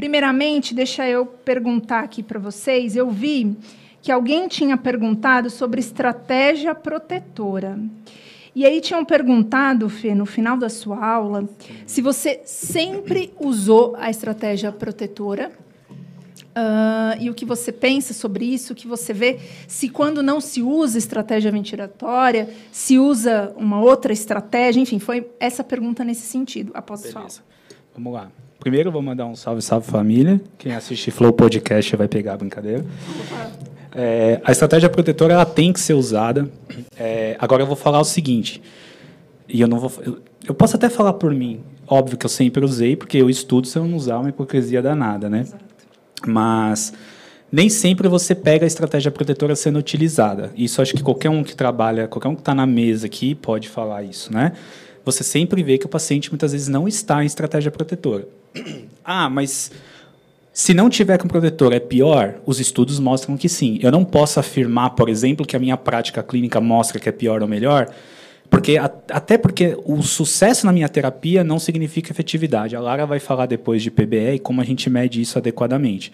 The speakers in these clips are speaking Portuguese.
Primeiramente, deixa eu perguntar aqui para vocês. Eu vi que alguém tinha perguntado sobre estratégia protetora. E aí tinham perguntado, Fê, no final da sua aula, se você sempre usou a estratégia protetora. Uh, e o que você pensa sobre isso, o que você vê, se quando não se usa estratégia ventilatória, se usa uma outra estratégia, enfim, foi essa pergunta nesse sentido, após Beleza. a aula. Vamos lá. Primeiro, vou mandar um salve, salve família. Quem assiste Flow Podcast vai pegar a brincadeira. É, a estratégia protetora ela tem que ser usada. É, agora eu vou falar o seguinte, e eu não vou, eu, eu, posso até falar por mim. Óbvio que eu sempre usei, porque eu estudo se eu não usar uma hipocrisia danada, né? Exato. Mas nem sempre você pega a estratégia protetora sendo utilizada. Isso acho que qualquer um que trabalha, qualquer um que está na mesa aqui pode falar isso, né? Você sempre vê que o paciente muitas vezes não está em estratégia protetora. Ah, mas se não tiver com protetor é pior? Os estudos mostram que sim. Eu não posso afirmar, por exemplo, que a minha prática clínica mostra que é pior ou melhor, porque até porque o sucesso na minha terapia não significa efetividade. A Lara vai falar depois de PBE e como a gente mede isso adequadamente.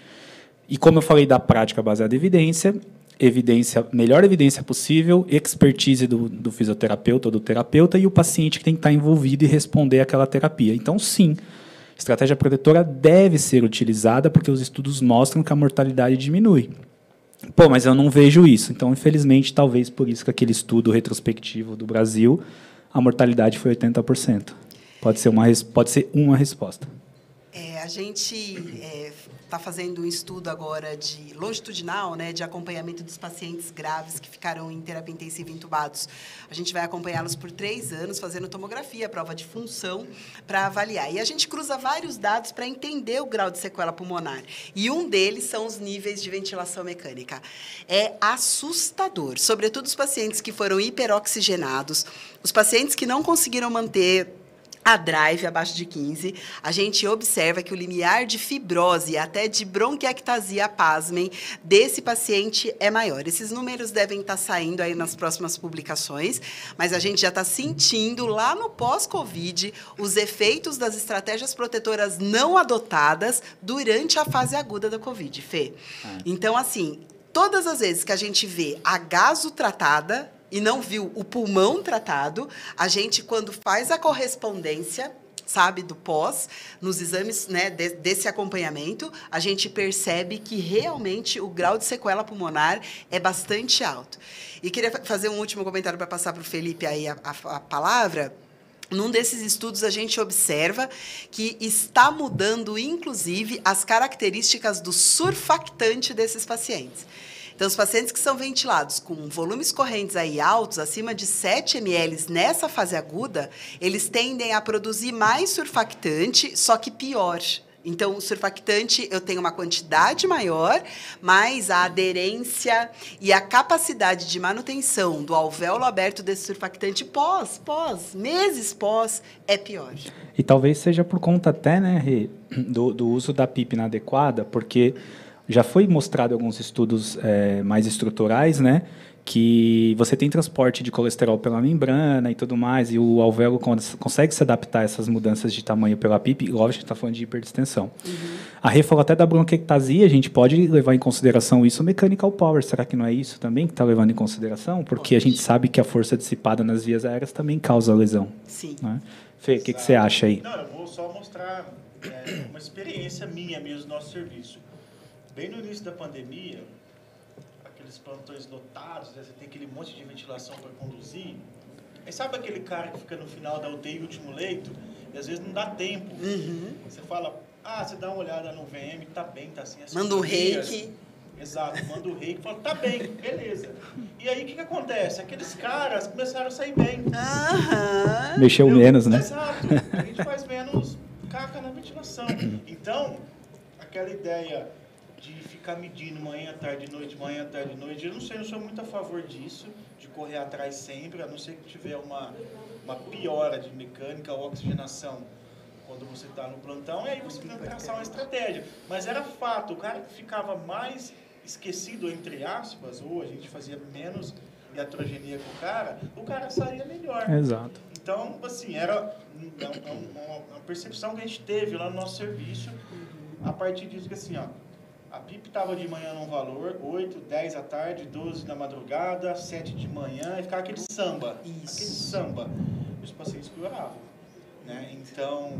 E como eu falei da prática baseada em evidência, evidência, melhor evidência possível, expertise do, do fisioterapeuta ou do terapeuta e o paciente que tem que estar envolvido e responder àquela terapia. Então, sim, Estratégia protetora deve ser utilizada porque os estudos mostram que a mortalidade diminui. Pô, mas eu não vejo isso. Então, infelizmente, talvez por isso que aquele estudo retrospectivo do Brasil, a mortalidade foi 80%. Pode ser uma, pode ser uma resposta. É, a gente é, está fazendo um estudo agora de longitudinal, né, de acompanhamento dos pacientes graves que ficaram em terapia intensiva entubados. A gente vai acompanhá-los por três anos, fazendo tomografia, prova de função, para avaliar. E a gente cruza vários dados para entender o grau de sequela pulmonar. E um deles são os níveis de ventilação mecânica. É assustador, sobretudo os pacientes que foram hiperoxigenados, os pacientes que não conseguiram manter a drive abaixo de 15, a gente observa que o limiar de fibrose e até de bronquiectasia, pasmem, desse paciente é maior. Esses números devem estar saindo aí nas próximas publicações, mas a gente já está sentindo lá no pós-Covid os efeitos das estratégias protetoras não adotadas durante a fase aguda da Covid, Fê. É. Então, assim, todas as vezes que a gente vê a gaso tratada, e não viu o pulmão tratado, a gente, quando faz a correspondência, sabe, do pós, nos exames né, de, desse acompanhamento, a gente percebe que realmente o grau de sequela pulmonar é bastante alto. E queria fazer um último comentário para passar para o Felipe aí a, a, a palavra. Num desses estudos, a gente observa que está mudando, inclusive, as características do surfactante desses pacientes. Então, os pacientes que são ventilados com volumes correntes aí altos, acima de 7 ml nessa fase aguda, eles tendem a produzir mais surfactante, só que pior. Então, o surfactante eu tenho uma quantidade maior, mas a aderência e a capacidade de manutenção do alvéolo aberto desse surfactante pós, pós, meses pós, é pior. E talvez seja por conta até, né, do, do uso da PIP inadequada, porque já foi mostrado em alguns estudos é, mais estruturais, né? Que você tem transporte de colesterol pela membrana e tudo mais, e o alvéolo consegue se adaptar a essas mudanças de tamanho pela PIP, lógico, a gente está falando de hiperdistensão. Uhum. A Rê falou até da bronquiectasia, a gente pode levar em consideração isso, o mechanical power, será que não é isso também que está levando em consideração? Porque pode. a gente sabe que a força dissipada nas vias aéreas também causa lesão. Sim. Né? Fê, o que, que, você acha aí? Não, eu vou só mostrar é, uma experiência minha mesmo do nosso serviço bem no início da pandemia, aqueles plantões lotados, né, você tem aquele monte de ventilação para conduzir. Aí sabe aquele cara que fica no final da UTI, último leito, e às vezes não dá tempo. Uhum. Você fala, ah, você dá uma olhada no VM, tá bem, tá assim. Manda o um reiki. Exato, manda o reiki, fala, tá bem, beleza. E aí o que, que acontece? Aqueles caras começaram a sair bem. Uhum. Mexeu menos, né? Exato, a gente faz menos caca na ventilação. Então, aquela ideia de ficar medindo manhã, tarde, noite, manhã, tarde, noite. Eu não sei, eu sou muito a favor disso, de correr atrás sempre, a não ser que tiver uma, uma piora de mecânica ou oxigenação quando você está no plantão, e aí você tem que traçar uma estratégia. Mas era fato, o cara que ficava mais esquecido, entre aspas, ou a gente fazia menos iatrogenia com o cara, o cara saía melhor. Exato. Então, assim, era uma, uma, uma percepção que a gente teve lá no nosso serviço a partir disso que assim, ó, a PIP estava de manhã num valor, 8, 10 da tarde, 12 da madrugada, 7 de manhã, e ficava aquele samba. Isso. Aquele samba. Os pacientes pioravam. Né? Então,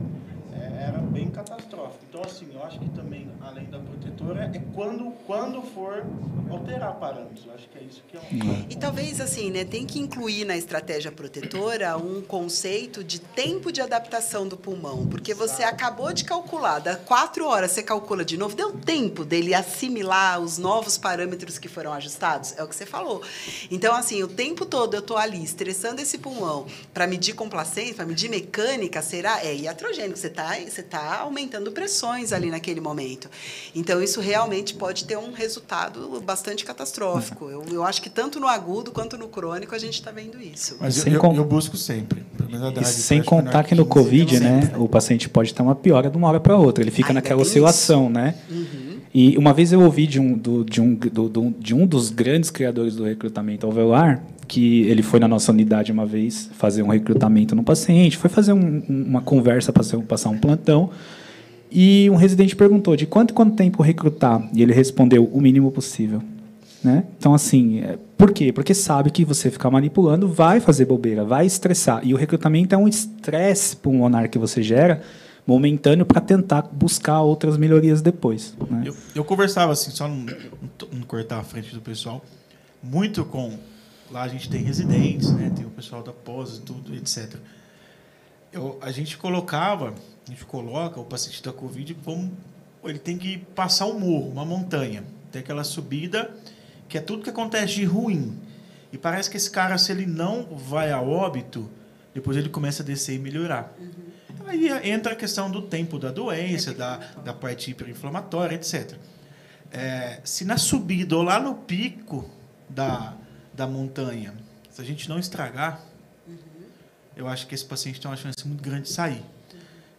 era bem catastrófico. Então, assim, eu acho que também, além da protetora, é quando, quando for alterar parâmetros. Eu acho que é isso que é um... E talvez assim, né, tem que incluir na estratégia protetora um conceito de tempo de adaptação do pulmão, porque você acabou de calcular, dá quatro horas você calcula de novo, deu tempo dele assimilar os novos parâmetros que foram ajustados? É o que você falou. Então, assim, o tempo todo eu estou ali estressando esse pulmão para medir complacência, para medir mecânica, será? É iatrogênico, você está você tá aumentando pressões ali naquele momento. Então, isso realmente pode ter um resultado bastante catastrófico. Eu, eu acho que tanto no agudo quanto no crônico a gente está vendo isso. Mas Sem eu, com- eu, eu busco sempre. E sem contar que no 15, Covid, né, sempre. o paciente pode ter uma piora de uma hora para outra. Ele fica Ainda naquela oscilação, né? Uhum. E uma vez eu ouvi de um, do- de, um, do- de um dos grandes criadores do recrutamento alveolar, que ele foi na nossa unidade uma vez fazer um recrutamento no paciente, foi fazer um- um- uma conversa, passar, passar um plantão, e um residente perguntou de quanto quanto tempo recrutar, e ele respondeu o mínimo possível. Né? Então, assim, é, por quê? Porque sabe que você ficar manipulando vai fazer bobeira, vai estressar. E o recrutamento é um estresse pulmonar que você gera momentâneo para tentar buscar outras melhorias depois. Né? Eu, eu conversava assim, só não, não cortar a frente do pessoal, muito com. Lá a gente tem residentes, né? tem o pessoal da pós e tudo, etc. Eu, a gente colocava, a gente coloca o paciente da Covid como ele tem que passar um morro, uma montanha. Tem aquela subida que é tudo que acontece de ruim. E parece que esse cara, se ele não vai a óbito, depois ele começa a descer e melhorar. Aí entra a questão do tempo da doença, da, da parte hiperinflamatória, etc. É, se na subida ou lá no pico da, da montanha, se a gente não estragar, eu acho que esse paciente tem uma chance muito grande de sair.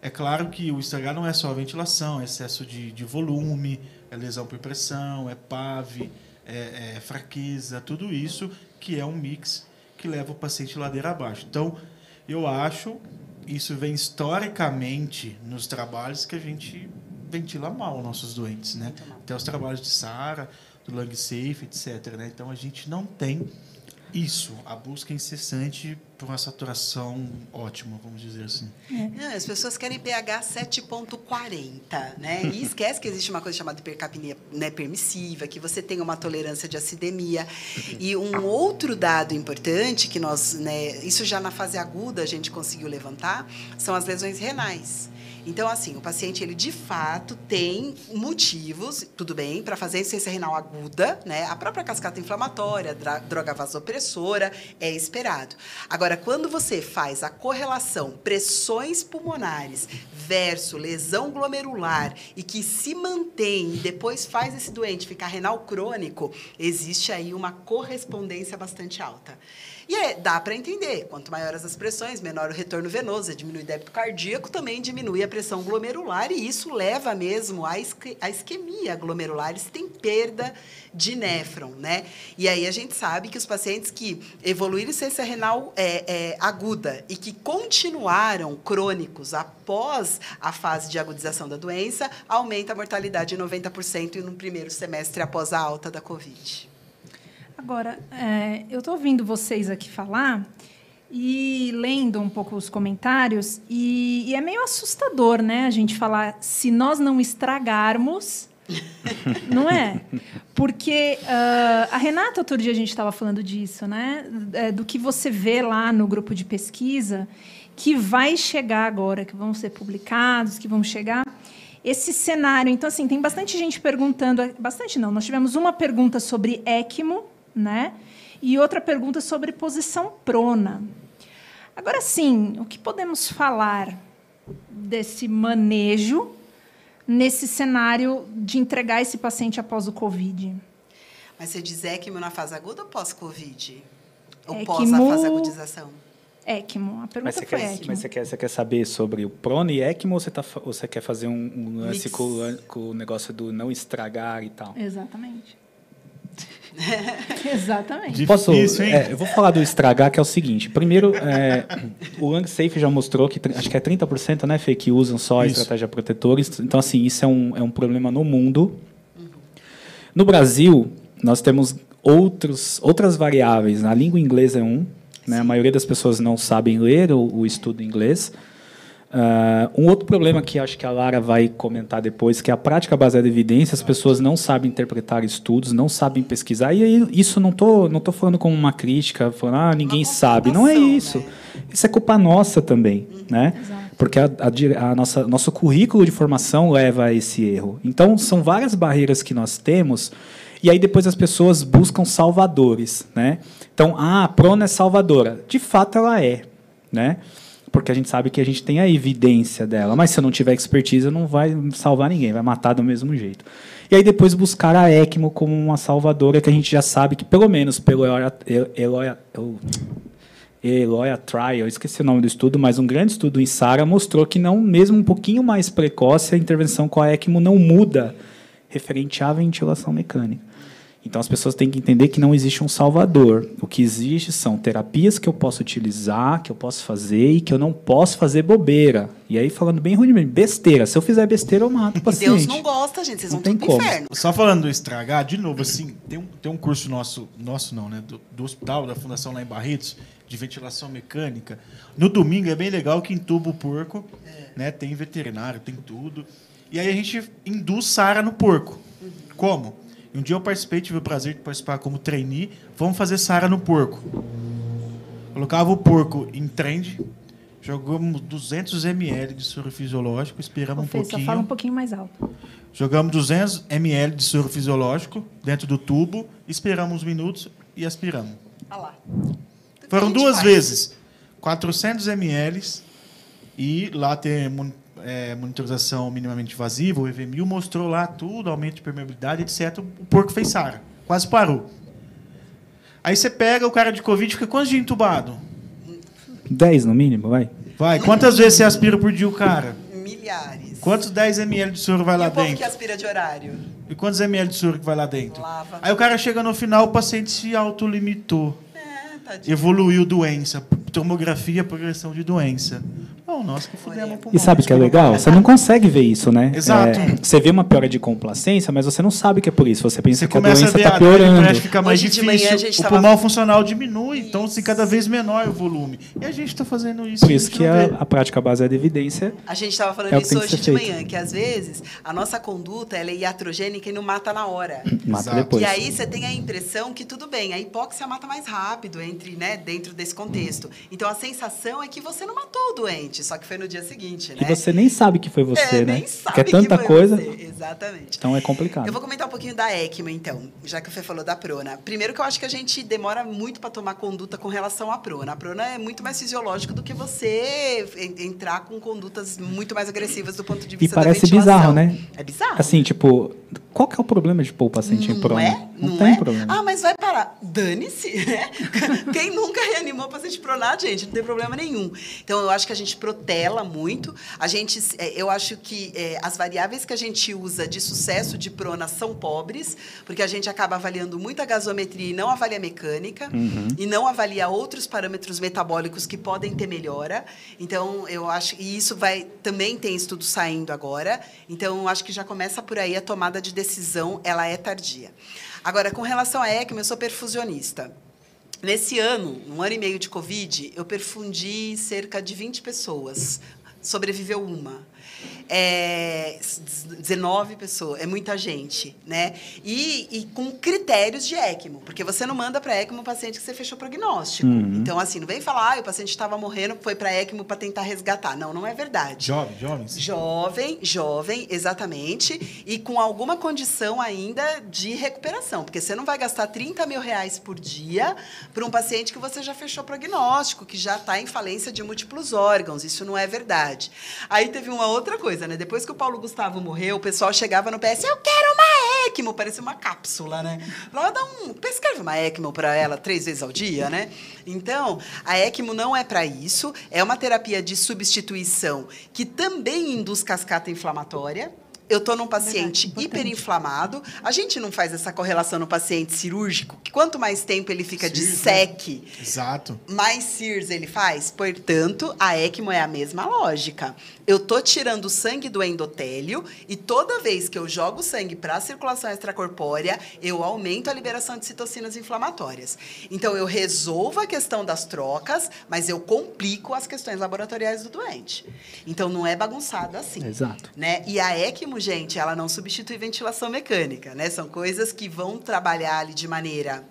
É claro que o estragar não é só a ventilação, é excesso de, de volume, é lesão por pressão, é PAV, é, é fraqueza, tudo isso que é um mix que leva o paciente ladeira abaixo. Então, eu acho, isso vem historicamente nos trabalhos que a gente ventila mal nossos doentes, né? Até os trabalhos de SARA, do Lung Safe, etc. Né? Então, a gente não tem isso, a busca incessante por uma saturação ótima, vamos dizer assim. Não, as pessoas querem pH 7.40, né? E esquece que existe uma coisa chamada hipercapnia né, permissiva, que você tem uma tolerância de acidemia. E um outro dado importante que nós, né, isso já na fase aguda a gente conseguiu levantar, são as lesões renais. Então, assim, o paciente, ele de fato tem motivos, tudo bem, para fazer insuficiência renal aguda, né? A própria cascata inflamatória, droga vasopressora, é esperado. Agora, quando você faz a correlação pressões pulmonares versus lesão glomerular e que se mantém e depois faz esse doente ficar renal crônico, existe aí uma correspondência bastante alta. E é, dá para entender, quanto maiores as pressões, menor o retorno venoso, diminui o débito cardíaco, também diminui a pressão glomerular e isso leva mesmo à isque- à isquemia glomerular, se tem perda de néfron, né? E aí a gente sabe que os pacientes que evoluíram insuficiência renal é, é, aguda e que continuaram crônicos após a fase de agudização da doença, aumenta a mortalidade em 90% no primeiro semestre após a alta da Covid. Agora, é, eu estou ouvindo vocês aqui falar e lendo um pouco os comentários, e, e é meio assustador, né? A gente falar se nós não estragarmos. não é? Porque ah, a Renata, outro dia a gente estava falando disso, né? É, do que você vê lá no grupo de pesquisa, que vai chegar agora, que vão ser publicados, que vão chegar esse cenário. Então, assim, tem bastante gente perguntando. Bastante não, nós tivemos uma pergunta sobre ECMO, né? E outra pergunta sobre posição prona. Agora sim, o que podemos falar desse manejo nesse cenário de entregar esse paciente após o Covid? Mas você diz ECMO na fase aguda ou pós-Covid? Ou ECMO pós a fase agudização? ECMO. A pergunta Mas você, foi quer, ECMO. mas você quer, você quer saber sobre o prono e ECMO ou você, tá, ou você quer fazer um, um lance com, com o negócio do não estragar e tal? Exatamente. Exatamente. Posso, Difícil, hein? é, eu vou falar do estragar, que é o seguinte. Primeiro, é, o Lang Safe já mostrou que, acho que é 30%, né, Fê, que usam só a Isso. estratégia protetora. Então, assim, isso é um, é um problema no mundo. No Brasil, nós temos outros, outras variáveis. A língua inglesa é um. Né, a maioria das pessoas não sabem ler o, o estudo inglês. Ah, um outro problema que acho que a Lara vai comentar depois, que é a prática baseada em evidência, as pessoas não sabem interpretar estudos, não sabem pesquisar, e aí, isso não tô, não tô falando como uma crítica, falando, ah, ninguém sabe. Não é isso. né? Isso é culpa nossa também, né? Porque a, a a nossa, nosso currículo de formação leva a esse erro. Então, são várias barreiras que nós temos, e aí depois as pessoas buscam salvadores, né? Então, ah, a Prona é salvadora. De fato, ela é, né? Porque a gente sabe que a gente tem a evidência dela, mas se eu não tiver expertise, não vai salvar ninguém, vai matar do mesmo jeito. E aí depois buscar a ECMO como uma salvadora que a gente já sabe que, pelo menos pelo Eloia, Eloia, Eloia Trial, esqueci o nome do estudo, mas um grande estudo em SARA mostrou que não, mesmo um pouquinho mais precoce, a intervenção com a ECMO não muda referente à ventilação mecânica. Então as pessoas têm que entender que não existe um salvador. O que existe são terapias que eu posso utilizar, que eu posso fazer e que eu não posso fazer bobeira. E aí falando bem ruimmente, besteira. Se eu fizer besteira, eu mato o E paciente. Deus não gosta, gente. Vocês Não vão tem tudo pro como. inferno. Só falando do estragar, de novo, assim, tem um, tem um curso nosso, nosso não, né? Do, do hospital, da fundação lá em Barretos, de ventilação mecânica. No domingo é bem legal que entuba o porco, né? Tem veterinário, tem tudo. E aí a gente induz SARA no porco. Como? Um dia eu participei, tive o prazer de participar como trainee. Vamos fazer SARA no porco. Colocava o porco em trend, jogamos 200 ml de soro fisiológico, esperamos um Fê, só pouquinho. fala um pouquinho mais alto. Jogamos 200 ml de soro fisiológico dentro do tubo, esperamos uns minutos e aspiramos. Olha lá. Foram duas faz. vezes. 400 ml e lá tem é, monitorização minimamente invasiva, o EV1000 mostrou lá tudo, aumento de permeabilidade, etc. O porco fez SARA, quase parou. Aí você pega o cara de Covid, fica quantos dias entubado? 10 no mínimo, vai. Vai, quantas vezes você aspira por dia o cara? Milhares. Quantos 10 ml de soro vai e lá o povo dentro? que aspira de horário? E quantos ml de soro que vai lá dentro? Lava. Aí o cara chega no final, o paciente se autolimitou. É, tadinho. Evoluiu doença. Tomografia, progressão de doença. Não, nós que fudemos. E sabe o que é legal? Você não consegue ver isso, né? Exato. É, você vê uma piora de complacência, mas você não sabe que é por isso. Você pensa Você que a começa a doença ver está a dor, piorando. que fica mais Hoje difícil. a gente o tava- pulmão funcional diminui, então assim, cada vez menor o volume. E a gente está fazendo isso. Por a isso que a, a prática baseada em evidência A gente estava falando É isso hoje de feito. manhã, que às vezes a nossa conduta ela é iatrogênica e não mata na hora. mata Exato. depois. E aí você tem a impressão que tudo bem, a hipóxia mata mais rápido entre, né, dentro desse contexto. Então a sensação é que você não matou o doente, só que foi no dia seguinte, né? E você nem sabe que foi você, é, né? nem sabe que é tanta foi coisa, você. Exatamente. então é complicado. Eu vou comentar um pouquinho da ECMO, então, já que o Fê falou da prona. Primeiro que eu acho que a gente demora muito para tomar conduta com relação à prona. A prona é muito mais fisiológico do que você en- entrar com condutas muito mais agressivas do ponto de E vista parece da ventilação. bizarro, né? É bizarro. Assim, tipo, qual que é o problema de pôr o paciente em Não prona? é? Não, tem problema. Ah, mas vai parar. Dane-se, né? Quem nunca reanimou paciente pronado, gente, não tem problema nenhum. Então, eu acho que a gente protela muito. A gente, é, eu acho que é, as variáveis que a gente usa de sucesso de prona são pobres, porque a gente acaba avaliando muito a gasometria e não avalia a mecânica, Uhum. e não avalia outros parâmetros metabólicos que podem ter melhora. Então, eu acho, e isso vai, também tem estudo saindo agora. Então, eu acho que já começa por aí a tomada de decisão, ela é tardia. Agora, com relação à ECMO, eu sou perfusionista. Nesse ano, um ano e meio de Covid, eu perfundi cerca de 20 pessoas. Sobreviveu uma. É, 19 pessoas, é muita gente, né? E, e com critérios de ECMO, porque você não manda para ECMO um paciente que você fechou prognóstico. Então, assim, não vem falar, ah, o paciente estava morrendo, foi para ECMO para tentar resgatar. Não, não é verdade. Jovem, jovens. Jovem, jovem, exatamente, e com alguma condição ainda de recuperação, porque você não vai gastar 30 mil reais por dia para um paciente que você já fechou prognóstico, que já está em falência de múltiplos órgãos. Isso não é verdade. Aí teve uma outra coisa, né? Depois que o Paulo Gustavo morreu, o pessoal chegava no PS, eu quero uma ECMO, parecia uma cápsula, né? Lá dá um, prescreve uma ECMO para ela três vezes ao dia, né? Então, a ECMO não é para isso, é uma terapia de substituição que também induz cascata inflamatória. eu estou num paciente Verdade, hiperinflamado. A gente não faz essa correlação no paciente cirúrgico, que quanto mais tempo ele fica de? SEC, Exato. mais CIRS ele faz. Portanto, a ECMO é a mesma lógica. Eu tô tirando sangue do endotélio e toda vez que eu jogo sangue para a circulação extracorpórea, eu aumento a liberação de citocinas inflamatórias. Então, eu resolvo a questão das trocas, mas eu complico as questões laboratoriais do doente. Então, não é bagunçado assim Exato. né? E a ECMO, gente, ela não substitui ventilação mecânica, né? São coisas que vão trabalhar ali de maneira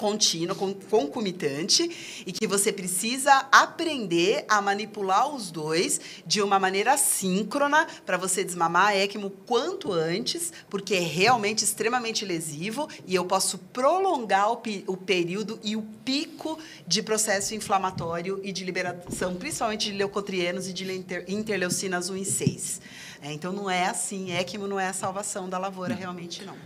contínua, con- concomitante, e que você precisa aprender a manipular os dois de uma maneira síncrona para você desmamar a ECMO quanto antes, porque é realmente extremamente lesivo e eu posso prolongar o, o período e o pico de processo inflamatório e de liberação, principalmente de leucotrienos e de inter- interleucinas 1 e 6. É, então não é assim, ECMO não é a salvação da lavoura, realmente não.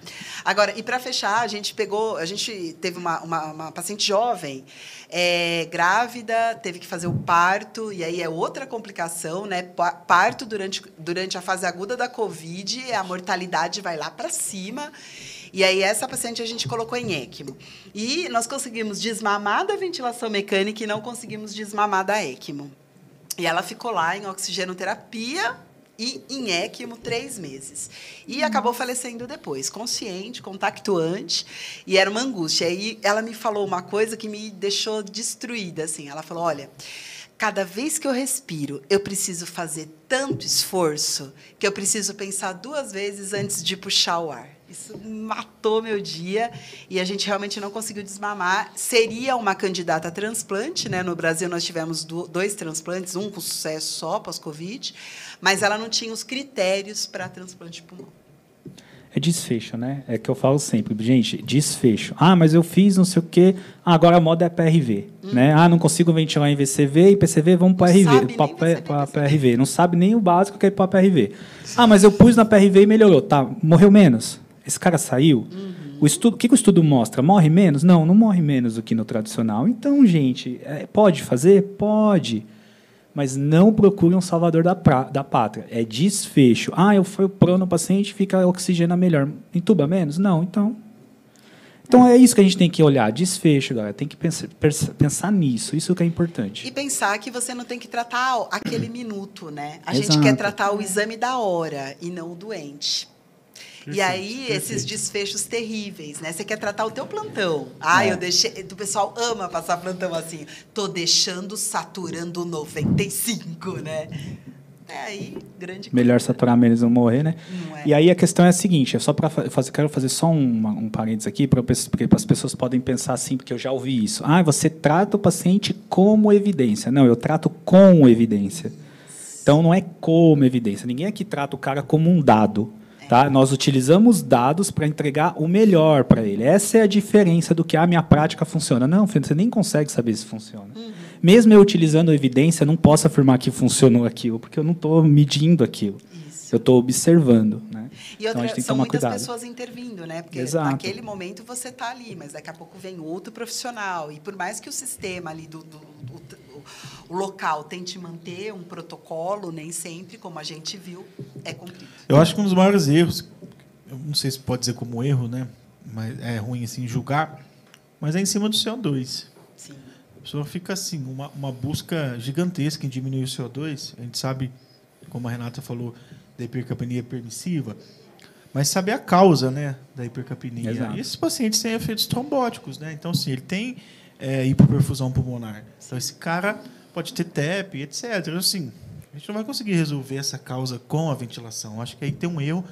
Agora, e para fechar, a gente pegou, a gente teve uma, uma, uma paciente jovem, é, grávida, teve que fazer o parto, e aí é outra complicação, né? Pa- Parto durante, durante a fase aguda da Covid, a mortalidade vai lá para cima. E aí, essa paciente a gente colocou em ECMO. E nós conseguimos desmamar da ventilação mecânica e não conseguimos desmamar da ECMO. E ela ficou lá em oxigenoterapia e em ECMO três meses. E acabou falecendo depois, consciente, contactuante, e era uma angústia. E ela me falou uma coisa que me deixou destruída. Assim. Ela falou: olha. Cada vez que eu respiro, eu preciso fazer tanto esforço que eu preciso pensar duas vezes antes de puxar o ar. Isso matou meu dia e a gente realmente não conseguiu desmamar. Seria uma candidata a transplante, né? No Brasil nós tivemos do- dois transplantes, um com sucesso só pós-Covid, mas ela não tinha os critérios para transplante pulmão. É desfecho, né? É que eu falo sempre, gente, desfecho. Ah, mas eu fiz não sei o quê, ah, agora a moda é PRV, né? Ah, não consigo ventilar em VCV e PCV, vamos para RV, para PRV. Não sabe nem o básico que é para PRV. Ah, mas eu pus na PRV e melhorou. Tá, morreu menos. Esse cara saiu. O estudo, o que, que o estudo mostra? Morre menos? Não, não morre menos do que no tradicional. Então, gente, é, pode fazer? Pode. Mas não procure um salvador da, pra- da pátria. É desfecho. Ah, eu fui pro no paciente, fica oxigena melhor. Entuba menos? Não, então. Então é isso que a gente tem que olhar. Desfecho, galera. Tem que pensar, pensar nisso. Isso que é importante. E pensar que você não tem que tratar aquele minuto, né? A gente Exato. quer tratar o exame da hora e não o doente. E Perfeito, aí, perfeito. esses desfechos terríveis, né? Você quer tratar o teu plantão. Ah, É. eu deixei... O pessoal ama passar plantão assim. Tô deixando saturando 95, né? É aí, grande Melhor coisa. saturar menos não morrer, né? Não é? E aí a questão é a seguinte, é só para fazer, quero fazer só uma, um parênteses aqui, pra, porque as pessoas podem pensar assim, porque eu já ouvi isso. Ah, você trata o paciente como evidência. Não, eu trato com evidência. Então não é como evidência. Ninguém aqui trata o cara como um dado. Tá? Nós utilizamos dados para entregar o melhor para ele. Essa é a diferença do que a minha prática funciona. Não, você nem consegue saber se funciona. Mesmo eu utilizando evidência, eu não posso afirmar que funcionou aquilo, porque eu não estou medindo aquilo. Isso. Eu estou observando. Né? E então a outra, gente tem que são tomar muitas cuidado. pessoas intervindo, né? Porque Exato. naquele momento você está ali, mas daqui a pouco vem outro profissional. E por mais que o sistema ali do, do- do- o- local tente manter um protocolo, nem sempre, como a gente viu, é cumprido. Eu acho que um dos maiores erros, eu não sei se pode dizer como erro, né? Mas é ruim assim julgar, mas é em cima do CO2. Sim. A pessoa fica assim, uma, uma busca gigantesca em diminuir o CO2. A gente sabe, como a Renata falou, da hipercapnia permissiva, mas saber a causa né, da hipercapnia. Exato. E esses pacientes têm efeitos trombóticos, né? Então, assim, ele tem é, hipoperfusão pulmonar. Então, esse cara pode ter TEP, etc. Assim, a gente não vai conseguir resolver essa causa com a ventilação. Acho que aí tem um erro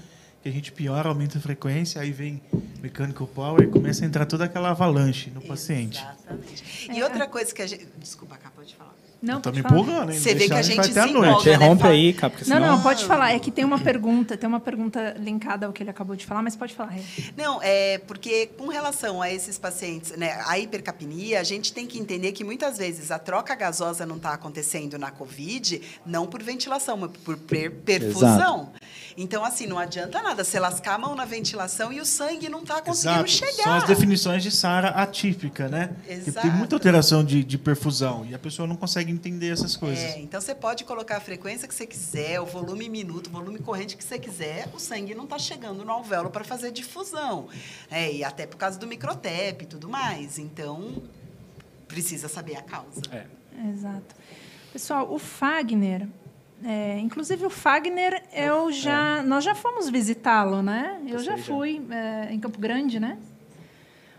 que a gente piora, aumenta a frequência, aí vem mechanical power e começa a entrar toda aquela avalanche no paciente. Exatamente. E outra coisa que a gente. Desculpa, Cá, pode falar. Não, tá me empolgando, hein? Você vê que a Deixar, gente vai até a se noite. empolga, né? Interrompe Fala. aí, cara, porque Não, senão... não, pode falar. É que tem uma pergunta, tem uma pergunta linkada ao que ele acabou de falar, mas pode falar. Não, é porque com relação a esses pacientes, né, a hipercapnia, a gente tem que entender que muitas vezes a troca gasosa não está acontecendo na COVID, não por ventilação, mas por per- perfusão. Então, assim, não adianta nada você lascar a mão na ventilação e o sangue não está conseguindo Exato. chegar. São as definições de SARA atípica, né? Que Exato. tem muita alteração de, de perfusão e a pessoa não consegue entender essas coisas. É, então você pode colocar a frequência que você quiser, o volume minuto, o volume corrente que você quiser, o sangue não está chegando no alvéolo para fazer difusão. É, e até por causa do microtep e tudo mais. Então, precisa saber a causa. É. Exato. Pessoal, o Fagner, é, inclusive o Fagner, eu já, nós já fomos visitá-lo, né? Eu já já. fui é, em Campo Grande, né?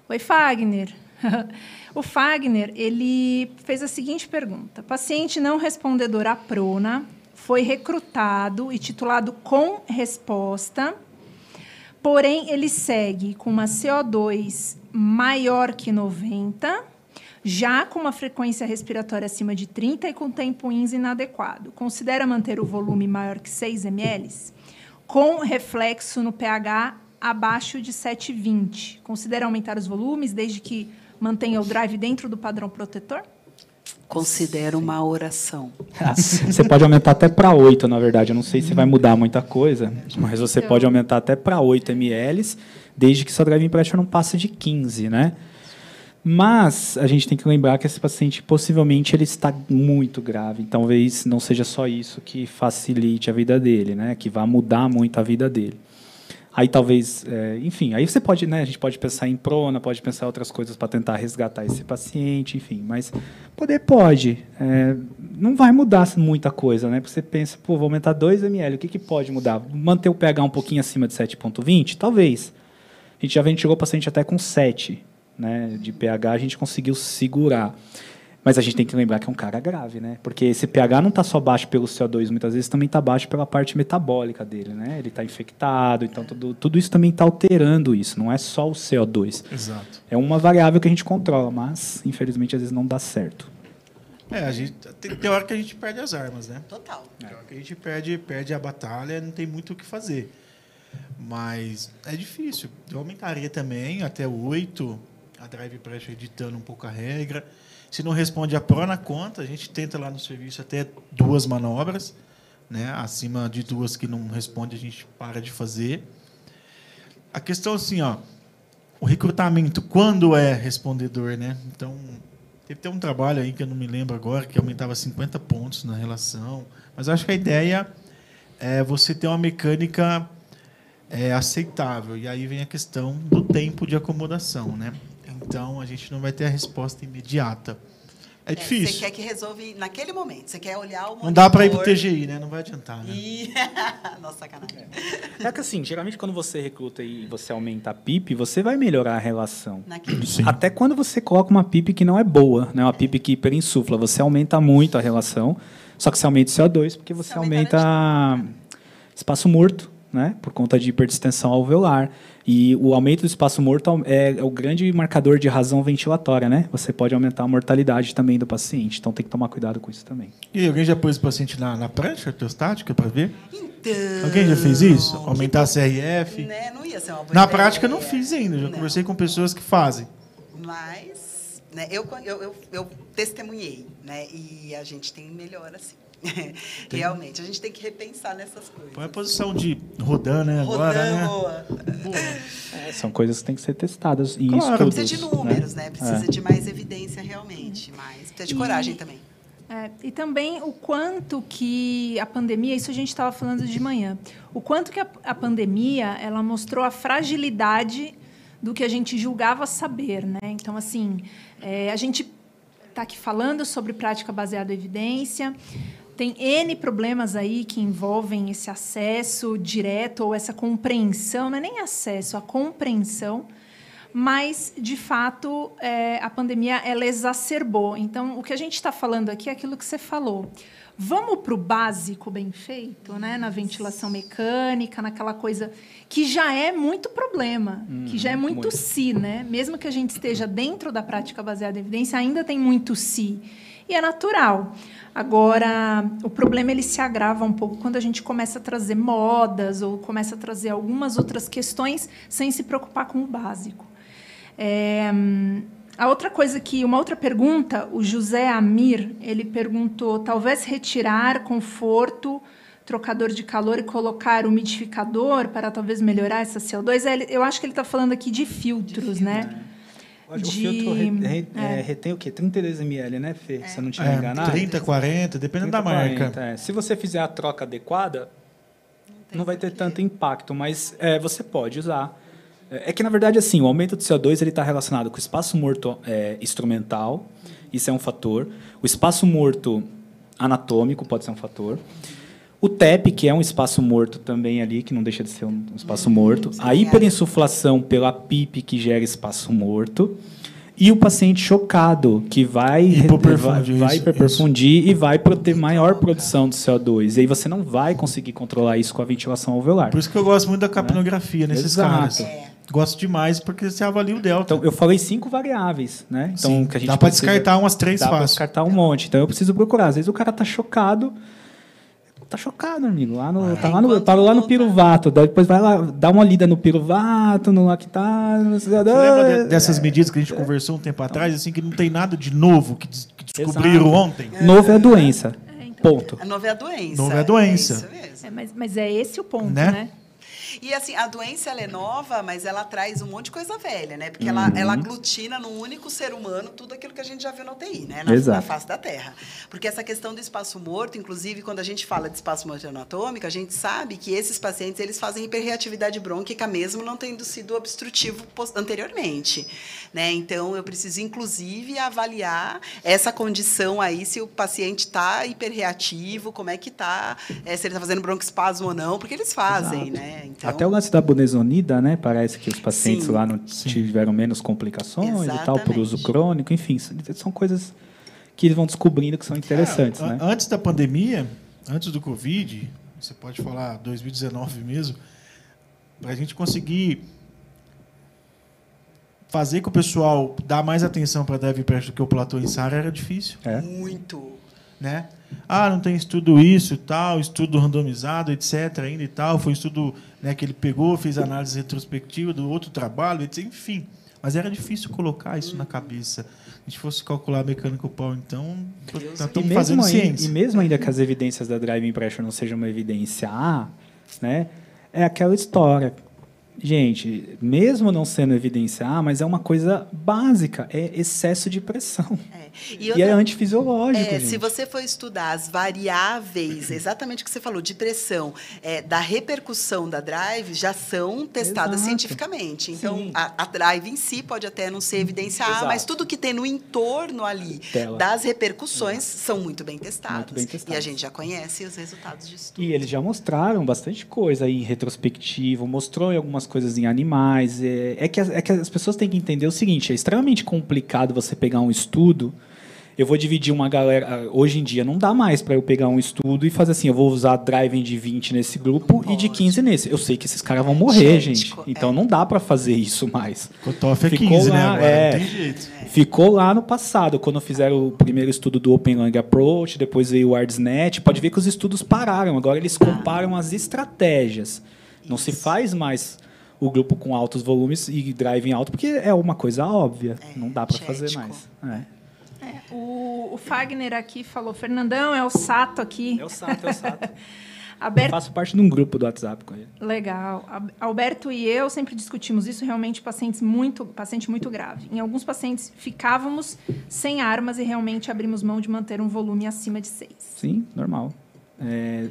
Oi, Fagner. o Fagner, ele fez a seguinte pergunta: paciente não respondedor à prona foi recrutado e titulado com resposta, porém ele segue com uma CO2 maior que 90, já com uma frequência respiratória acima de 30 e com tempo INS inadequado. Considera manter o volume maior que 6 ml, com reflexo no pH abaixo de 7,20. Considera aumentar os volumes desde que mantenha o drive dentro do padrão protetor? Considero uma oração. Você pode aumentar até para 8, na verdade. Eu não sei se vai mudar muita coisa, mas você Então. pode aumentar até para 8 ml, desde que sua driving pressure não passe de 15, né? Mas a gente tem que lembrar que esse paciente possivelmente ele está muito grave. Talvez não seja só isso que facilite a vida dele, né? Que vá mudar muito a vida dele. Aí talvez, é, enfim, aí você pode, né? A gente pode pensar em prona, pode pensar outras coisas para tentar resgatar esse paciente, enfim. Mas poder pode. É, não vai mudar muita coisa, né? Porque você pensa, pô, vou aumentar 2 ml, o que, que pode mudar? Manter o pH um pouquinho acima de 7,20? Talvez. A gente já ventilou o paciente até com 7 né, de pH, a gente conseguiu segurar. Mas a gente tem que lembrar que é um cara grave, né? Porque esse pH não está só baixo pelo CO2, muitas vezes também está baixo pela parte metabólica dele, né? Ele está infectado, então tudo, tudo isso também está alterando isso, não é só o CO2. Exato. É uma variável que a gente controla, mas infelizmente às vezes não dá certo. É, a gente, tem, tem hora que a gente perde as armas, né? Total. Tem hora que a gente perde, perde a batalha, não tem muito o que fazer. Mas é difícil. Eu aumentaria também até 8, a drive pressure editando um pouco a regra. Se não responde a pró na conta, a gente tenta lá no serviço até duas manobras. Né? Acima de duas que não responde, a gente para de fazer. A questão assim, ó, o recrutamento, quando é respondedor, né? Então, teve até um trabalho aí que eu não me lembro agora, que aumentava 50 pontos na relação. Mas acho que a ideia é você ter uma mecânica é, aceitável. E aí vem a questão do tempo de acomodação, né? Então, a gente não vai ter a resposta imediata. É É, difícil. Você quer que resolve naquele momento. Você quer olhar o monitor. Não dá para ir para o TGI, né? Não vai adiantar, né? E... Nossa, sacanagem. É que assim, geralmente quando você recruta e você aumenta a PIP, você vai melhorar a relação. Naquele Sim. Até quando você coloca uma PIP que não é boa, né? uma PIP que hiperinsufla, você aumenta muito a relação, só que você aumenta o CO2 porque você Você aumenta aumenta espaço morto, né? por conta de hiperdistensão alveolar. E o aumento do espaço morto é, é o grande marcador de razão ventilatória, né? Você pode aumentar a mortalidade também do paciente, então tem que tomar cuidado com isso também. E aí, alguém já pôs o paciente na, na prancha ortostática para ver? Então. Alguém já fez isso? Aumentar a CRF? Né? Não ia ser uma boa Na ideia. prática, não fiz ainda. Já Não. conversei com pessoas que fazem. Mas né, eu, eu, eu, eu testemunhei, né? E a gente tem melhor assim. Realmente, a gente tem que repensar nessas coisas. Põe a posição de rodando, né? Agora, né? boa. São coisas que têm que ser testadas em Claro. estudos. Precisa de números, né? Precisa É. de mais evidência realmente. Mas precisa de E- coragem também. É, e também o quanto que a pandemia, isso a gente estava falando de manhã, o quanto que a, a pandemia ela mostrou a fragilidade do que a gente julgava saber, né? Então, assim, é, a gente está aqui falando sobre prática baseada em evidência, tem N problemas aí que envolvem esse acesso direto ou essa compreensão, não é nem acesso, a compreensão mas de fato é, a pandemia ela exacerbou. Então o que a gente está falando aqui é aquilo que você falou. Vamos para o básico bem feito, né? Na ventilação mecânica, naquela coisa que já é muito problema, que já é muito, muito. si, né? Mesmo que a gente esteja dentro da prática baseada em evidência, ainda tem muito si. E é natural. Agora, o problema ele se agrava um pouco quando a gente começa a trazer modas ou começa a trazer algumas outras questões sem se preocupar com o básico. É, a outra coisa que, uma outra pergunta, o José Amir, ele perguntou, talvez retirar conforto trocador de calor e colocar umidificador para talvez melhorar essa CO2? É, Eu acho que ele está falando aqui de filtros, né? O De- filtro re- re- é. é, retém o quê? 32 ml, né, Fê? Se eu não estiver É, enganado. 30, 40, dependendo da 30, marca. 40, é. Se você fizer a troca adequada, não vai ter tanto impacto, mas é, você pode usar. É é que, na verdade, assim, o aumento do CO2 está relacionado com o espaço morto é, instrumental, isso é um fator. O espaço morto anatômico pode ser um fator. O TEP, que é um espaço morto também ali, que não deixa de ser um espaço morto. A hiperinsuflação pela PIP, que gera espaço morto. E o paciente chocado, que vai, vai, Hipoperfunde, vai isso, hiperperfundir e vai ter maior produção de CO2. E aí você não vai conseguir controlar isso com a ventilação alveolar. Por isso que eu gosto muito da capnografia nesses Exato. caras. É. Gosto demais porque você avalia o delta. Então, eu falei cinco variáveis, né? Então, Sim, que a gente dá pra precisa- descartar umas três Dá pra fácil. descartar um monte. Então, eu preciso procurar. Às vezes o cara tá chocado. Tá chocado, amigo. Lá no, tá lá no, parou lá no tá- piruvato. Daí Depois vai lá, dá uma lida no piruvato, no lactato. Você Você lembra de- dessas medidas que a gente conversou um tempo atrás, assim, que não tem nada de novo que, des- que descobriram Exato. ontem? Novo é a doença. Ponto. A nova é a doença. Nova é a doença. É isso mesmo. É, mas, mas é esse o ponto, Né? né? E assim, a doença ela é nova, mas ela traz um monte de coisa velha, né? Porque ela, ela aglutina num único ser humano tudo aquilo que a gente já viu na UTI, né? Na, Exato. na face da Terra. Porque essa questão do espaço morto, inclusive, quando a gente fala de espaço morto anatômico, a gente sabe que esses pacientes eles fazem hiperreatividade brônquica mesmo não tendo sido obstrutivo anteriormente, né? Então, eu preciso, inclusive, avaliar essa condição aí, se o paciente está hiperreativo, como é que está, se ele está fazendo broncoespasmo ou não, porque eles fazem, Exato. né? Então, Até o lance da budesonida, né? Parece que os pacientes Sim. lá não tiveram menos complicações e tal, por uso Exatamente. crônico. Enfim, são- coisas que eles vão descobrindo que são interessantes, É, né? an- Antes da pandemia, antes do Covid, você pode falar 2019 mesmo, para a gente conseguir fazer com o pessoal dar mais atenção para Dev Press do que o platô em SARA era difícil, É. Muito. né? Ah, não tem estudo isso e tal, estudo randomizado, etc. ainda e tal. Foi um estudo né, que ele pegou, fez análise retrospectiva do outro trabalho, etc. Enfim, mas era difícil colocar isso na cabeça. A gente fosse calcular mecânico pau, então, nós E estamos mesmo, fazendo aí- ciência. e mesmo ainda que as evidências da driving pressure não sejam uma evidência A, né, é aquela história. Gente, mesmo não sendo evidência A, mas é uma coisa básica, é excesso de pressão. É. E, outra- é antifisiológico, É, se você for estudar as variáveis, exatamente o que você falou, de pressão, é, da repercussão da drive, já são testadas Exato. cientificamente. Então, a, a drive em si pode até não ser Exato. mas tudo que tem no entorno ali Dela. das repercussões são muito bem testados. Muito bem E a gente já conhece os resultados de estudo. E eles já mostraram bastante coisa aí em retrospectivo, mostrou em algumas coisas em animais. É, é que, as- é que as pessoas têm que entender o seguinte: é extremamente complicado você pegar um estudo. Eu vou dividir uma galera. Hoje em dia não dá mais para eu pegar um estudo e fazer assim: eu vou usar driving de 20 nesse grupo e de 15 nesse. Eu sei que esses caras vão morrer, gente. Genético, Então é. não dá para fazer isso mais. Cotoff é Ficou 15, né? lá, Agora, é. não tem jeito. Ficou lá no passado, quando fizeram o primeiro estudo do Open Lang Approach, depois veio o ArdsNet. Pode ver que os estudos pararam. Agora eles comparam as estratégias. Não se faz mais o grupo com altos volumes e driving alto, porque é uma coisa óbvia. É, Não dá para fazer mais. É. É, o, o Fagner aqui falou, Fernandão, é o Sato aqui. É o Sato, é o Sato. Eu Alberto, faço parte de um grupo do WhatsApp com ele. legal. Al- Alberto e eu sempre discutimos isso, realmente pacientes muito, paciente muito grave. Em alguns pacientes ficávamos sem armas e realmente abrimos mão de manter um volume acima de 6. Sim, normal. É,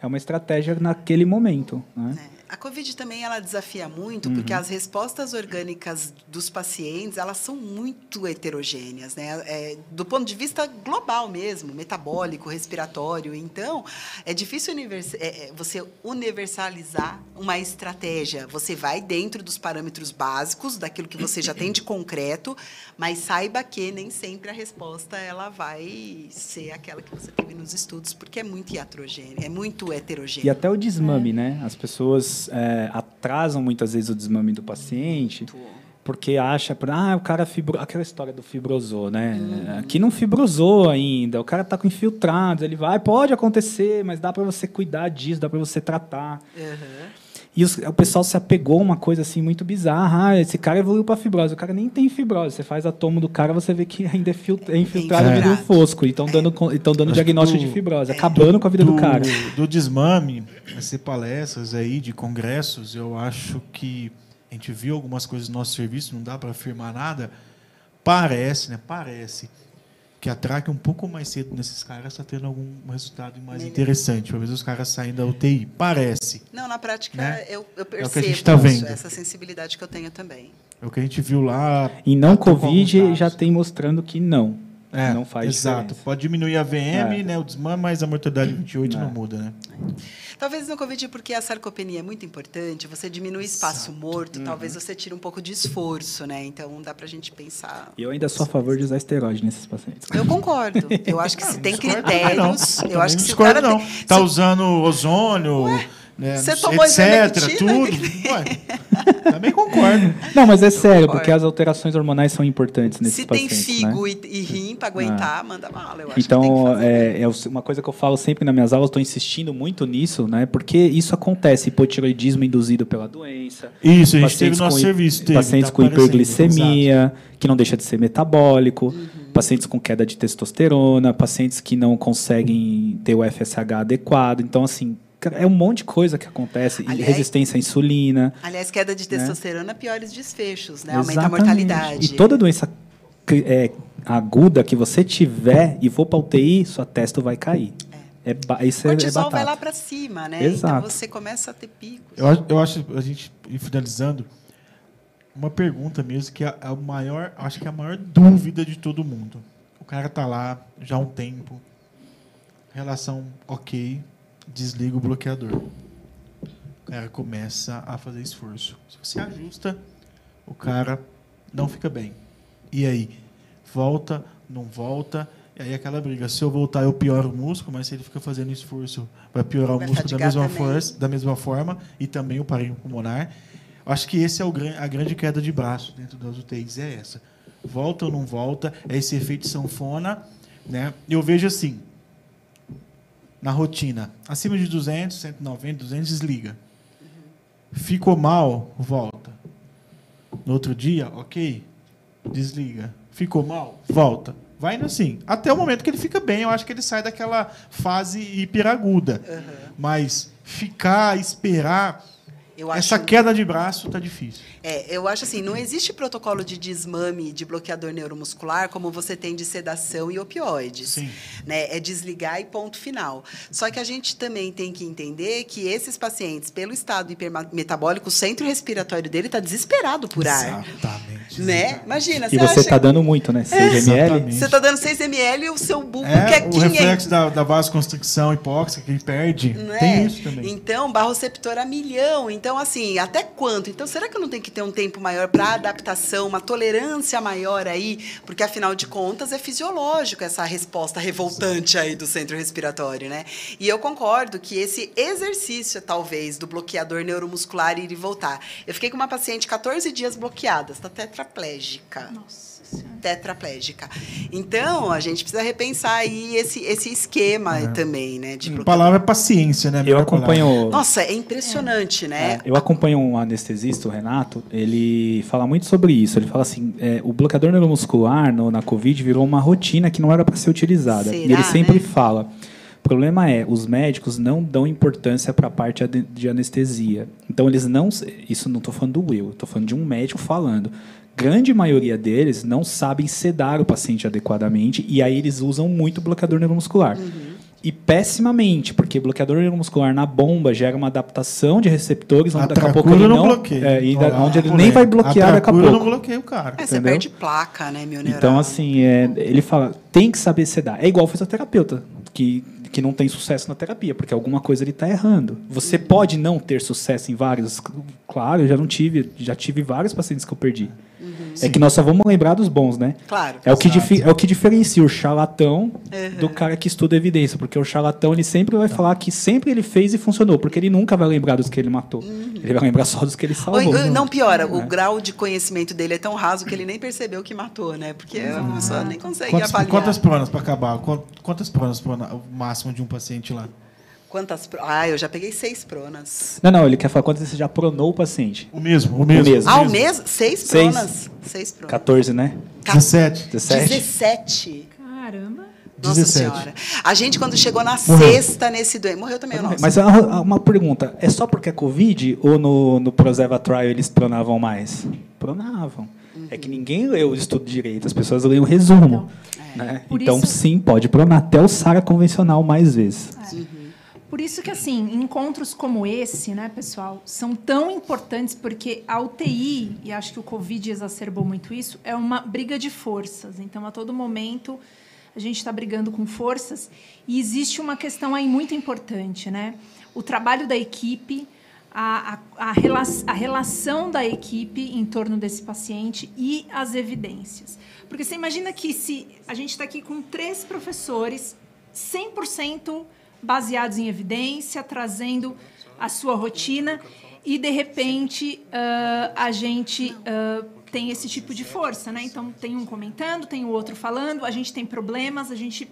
é uma estratégia naquele momento. Né? É. A Covid também ela desafia muito, porque as respostas orgânicas dos pacientes elas são muito heterogêneas, né? É, do ponto de vista global mesmo, metabólico, respiratório. Então, é difícil univers- é, é, você universalizar uma estratégia. Você vai dentro dos parâmetros básicos, daquilo que você já tem de concreto, mas saiba que nem sempre a resposta ela vai ser aquela que você teve nos estudos, porque é muito heterogêneo, é muito heterogêneo. E até o desmame, né? As pessoas é, atrasam muitas vezes o desmame do paciente porque acha, ah, o cara fibro... aquela história do fibrosou, né? Aqui não fibrosou ainda, o cara tá com infiltrados, ele vai, pode acontecer, mas dá para você cuidar disso, dá para você tratar. Uhum. E os- o pessoal se apegou a uma coisa assim muito bizarra. Ah, esse cara evoluiu para fibrose. O cara nem tem fibrose. Você faz a tomo do cara, você vê que ainda é, é infiltrado É no fosco. E estão dando, con- e tão dando Acho diagnóstico que de do- fibrose, acabando com a vida do, cara. Do desmame, vai ser palestras aí de congressos, eu acho que a gente viu algumas coisas no nosso serviço, não dá para afirmar nada. Parece, né? Parece que a traque um pouco mais cedo nesses caras está tendo algum resultado mais Melhor. interessante. Talvez os caras saem da UTI. Parece. Não, na prática, Né? eu, eu que a percebo gente tá isso, essa sensibilidade que eu tenho também. É o que a gente viu lá. E não alguns Covid já tem mostrando que não. É, não faz Exato. diferença. Pode diminuir a VM, É. né, o desmame, mas a mortalidade 28 É. não muda, né? Talvez no Covid, porque a sarcopenia é muito importante, você diminui espaço morto, talvez Uhum. você tire um pouco de esforço, né? Então dá pra gente pensar. E eu ainda sou a favor de usar esteroide nesses pacientes. Eu concordo. Eu acho que se tem critérios, eu acho que se o discordo cara não. tem, Tá se- usando ozônio, né, você tomou etc, tudo. Ué, também concordo. Não, mas é sério, Concordo. porque as alterações hormonais são importantes nesses se tem pacientes. né? figo e, e rim pra aguentar, manda bala. Eu acho que tem que Então, fazer. é, é uma coisa que eu falo sempre nas minhas aulas, estou insistindo muito nisso, né? Porque isso acontece, hipotiroidismo induzido pela doença. Isso, a gente teve no nosso serviço. Teve, pacientes tá com hiperglicemia, que não deixa de ser metabólico, Uhum. pacientes com queda de testosterona, pacientes que não conseguem ter o FSH adequado. Então, assim, é um monte de coisa que acontece. Aliás- resistência à insulina. Aliás, queda de testosterona, piores desfechos, né? Aumenta a né? Exatamente. mortalidade. E toda doença é, aguda que você tiver e for para UTI, sua testo vai cair. É. ba- isso é, é cortisol vai batata. lá pra cima, né? Exato. Então você começa a ter picos. Eu, acho- eu acho, a gente, ir finalizando, uma pergunta mesmo, que é a maior, acho que é a maior dúvida de todo mundo. O cara tá lá já há um tempo, relação ok, desliga o bloqueador. O cara começa a fazer esforço. Se você ajusta, o cara não fica bem. E aí? Volta, não volta? E aí aquela briga. Se eu voltar, eu pioro o músculo, mas se ele fica fazendo esforço, vai piorar Vai o músculo da mesma, força, da mesma forma e também o parênquima pulmonar. Acho que esse é o, a grande queda de braço dentro das UTIs, é essa. Volta ou não volta, é esse efeito sanfona. Né? Eu vejo assim, na rotina, acima de 200, 190, 200, desliga. Ficou mal, volta. No outro dia, ok, desliga. Ficou mal, volta. Vai indo assim. Até o momento que ele fica bem, eu acho que ele sai daquela fase hiperaguda. Mas ficar, esperar, Eu essa acho- queda de braço tá difícil. É, eu acho assim, não existe protocolo de desmame de bloqueador neuromuscular como você tem de sedação e opioides. Sim. Né? É desligar e ponto final. Só que a gente também tem que entender que esses pacientes, pelo estado hipermetabólico, o centro respiratório dele está desesperado por ar. Exatamente. Né? Imagina, E você acha está dando muito, né? 6 ml. Exatamente. Você está dando 6 ml e o seu bulbo É, quer o 500. reflexo da, da vasoconstricção hipóxica que ele perde. Não é? Tem isso também. Então, barroceptor a milhão. Então, assim, até quanto? Então, será que não tenho que ter um tempo maior para adaptação, uma tolerância maior aí? Porque, afinal de contas, é fisiológico essa resposta revoltante aí do centro respiratório, né? E eu concordo que esse exercício, talvez, do bloqueador neuromuscular ir e voltar. Eu fiquei com uma paciente 14 dias bloqueada, está tetraplégica Nossa. Tetraplégica. Então, a gente precisa repensar aí esse, esse esquema também, né? De palavra é paciência, né? Eu palavra. acompanho. Nossa, é impressionante, né? É, eu acompanho um anestesista, o Renato, ele fala muito sobre isso. Ele fala assim: é, o bloqueador neuromuscular no- na Covid virou uma rotina que não era para ser utilizada. e Será, ele sempre né? fala. O problema é, os médicos não dão importância para a parte de anestesia. Então, eles não. Isso não estou falando do eu, estou falando de um médico falando. Grande maioria deles não sabem sedar o paciente adequadamente e aí eles usam muito bloqueador neuromuscular. Uhum. E pessimamente, porque bloqueador neuromuscular na bomba gera uma adaptação de receptores, onde daqui a pouco ele não não. bloqueia. é, e da- Olha lá, onde ele polêmica. nem vai bloquear daqui a pouco. não bloqueia o cara. É, você perde placa, né, meu neural? Então, assim, é, ele fala, tem que saber sedar. É igual o fisioterapeuta, que, que não tem sucesso na terapia, porque alguma coisa ele está errando. Você Uhum. pode não ter sucesso em vários. Claro, eu já não tive, já tive vários pacientes que eu perdi. É que nós só vamos lembrar dos bons, né? Claro. É o, que é o que diferencia o charlatão Uhum. do cara que estuda evidência, porque o charlatão ele sempre vai falar que sempre ele fez e funcionou, porque ele nunca vai lembrar dos que ele matou. Ele vai lembrar só dos que ele Uhum. Ou, salvou. não piora, É. o grau de conhecimento dele é tão raso que ele nem percebeu que matou, né? Porque a pessoa nem consegue Quantas, avaliar. quantas pronas para acabar? Quant- Quantas pronas pro ana- o máximo de um paciente lá? Quantas... pro- Ah, eu já peguei seis pronas. Não, não, ele quer falar quantas vezes você já pronou o paciente. O mesmo, o mesmo. mesmo. Ah, o mês? Seis Seis. pronas? Seis pronas. 14, né? 17. 17? 17. Caramba. Nossa 17. Senhora. A gente, quando chegou na Morreu. sexta nesse doente... Morreu também o nosso. Mas uma, uma pergunta, é só porque é Covid ou no, no Prozeva Trial eles pronavam mais? Pronavam. É que ninguém leu o estudo direito, as pessoas leem o resumo. né? Por Então, isso- sim, pode pronar até o SARA convencional mais vezes. Por isso que, assim, encontros como esse, né, pessoal, são tão importantes porque a UTI, e acho que o Covid exacerbou muito isso, é uma briga de forças. Então, a todo momento, a gente está brigando com forças e existe uma questão aí muito importante, né? O trabalho da equipe, a, a, a, rela a relação da equipe em torno desse paciente e as evidências. Porque você imagina que se a gente está aqui com três professores 100% baseados em evidência, trazendo a sua rotina e de repente ah, a gente ah, tem esse tipo de força, né? Então tem um comentando, tem o outro falando, a gente tem problemas, a gente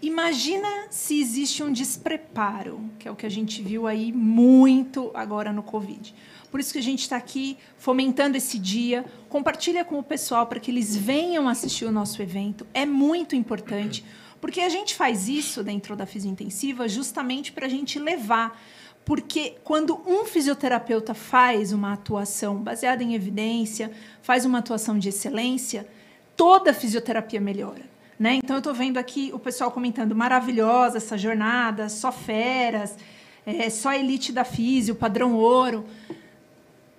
imagina se existe um despreparo, que é o que a gente viu aí muito agora no Covid. Por isso que a gente está aqui fomentando esse dia. Compartilha com o pessoal para que eles venham assistir o nosso evento. É muito importante, porque a gente faz isso dentro da fisiointensiva justamente para a gente levar. Porque quando um fisioterapeuta faz uma atuação baseada em evidência, faz uma atuação de excelência, toda a fisioterapia melhora. Né? Então, eu estou vendo aqui o pessoal comentando maravilhosa essa jornada, só feras, é, só elite da físio, padrão ouro.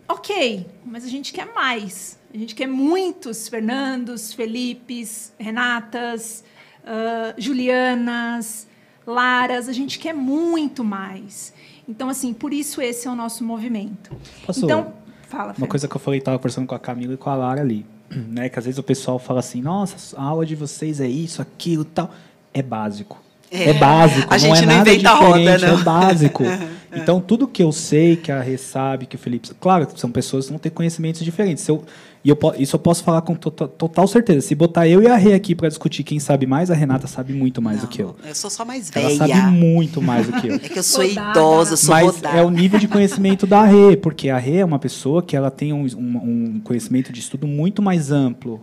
Ok, mas a gente quer mais. A gente quer muitos Fernandos, Felipes, Renatas, ah, Julianas, Laras. A gente quer muito mais. Então, assim, por isso esse é o nosso movimento. Posso- Então, fala, Uma coisa que eu falei, estava conversando com a Camila e com a Lara ali, né? Que às vezes o pessoal fala assim, nossa, a aula de vocês é isso, aquilo, tal. É básico. É, É. básico, A não é gente não nada inventa a roda, diferente, não. é básico. Então, tudo que eu sei, que a Rê sabe, que o Felipe... Claro, são pessoas que vão ter conhecimentos diferentes. Se eu, e eu, isso eu posso falar com tota- total certeza. Se botar eu e a Rê aqui para discutir quem sabe mais, a Renata sabe muito mais do que eu. Eu sou só mais Ela velha. sabe muito mais do que eu. É que eu sou Rodada. idosa, sou Mas rodada. é o nível de conhecimento da Rê, porque a Rê é uma pessoa que ela tem um, um- um conhecimento de estudo muito mais amplo.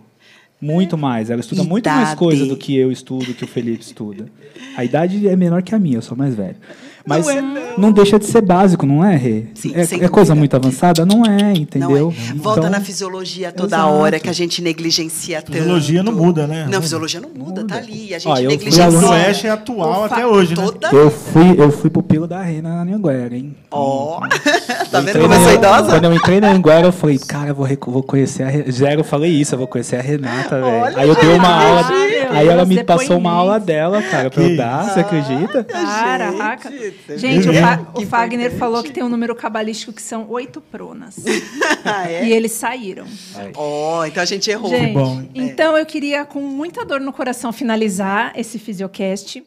Muito mais. Ela estuda muito mais Idade. coisa do que eu estudo, que o Felipe estuda. A idade é menor que a minha, eu sou mais velho. Mas não, deixa de ser básico, não é, Rê? Sim, é, é coisa muito avançada? Não é, Não entendeu? é. Volta Então, na fisiologia toda Exato. hora, que a gente negligencia tanto. Fisiologia não muda, né? Não, Muda. fisiologia não muda, tá ali. A gente Ó, eu fui O negligencia. Oeste é atual até hoje, né? Toda Eu fui, eu fui pupilo da Rê na Anhanguera, hein? Ó, tá Eu vendo como eu sou idosa? Quando eu entrei na Anguera, eu falei, cara, eu vou, vou conhecer a Renata. Zero, eu falei isso, eu vou conhecer a Renata, velho. Aí eu dei uma aula. Aí ela me passou uma aula dela, cara, pra eu dar, você acredita? Caraca. Gente, Gente, o, É. Fa- o Fagner falou que tem um número cabalístico que são oito pronas. Ah, é? E eles saíram. Ó, então a gente errou. Gente, bom, hein? então eu queria, com muita dor no coração, finalizar esse Fisiocast.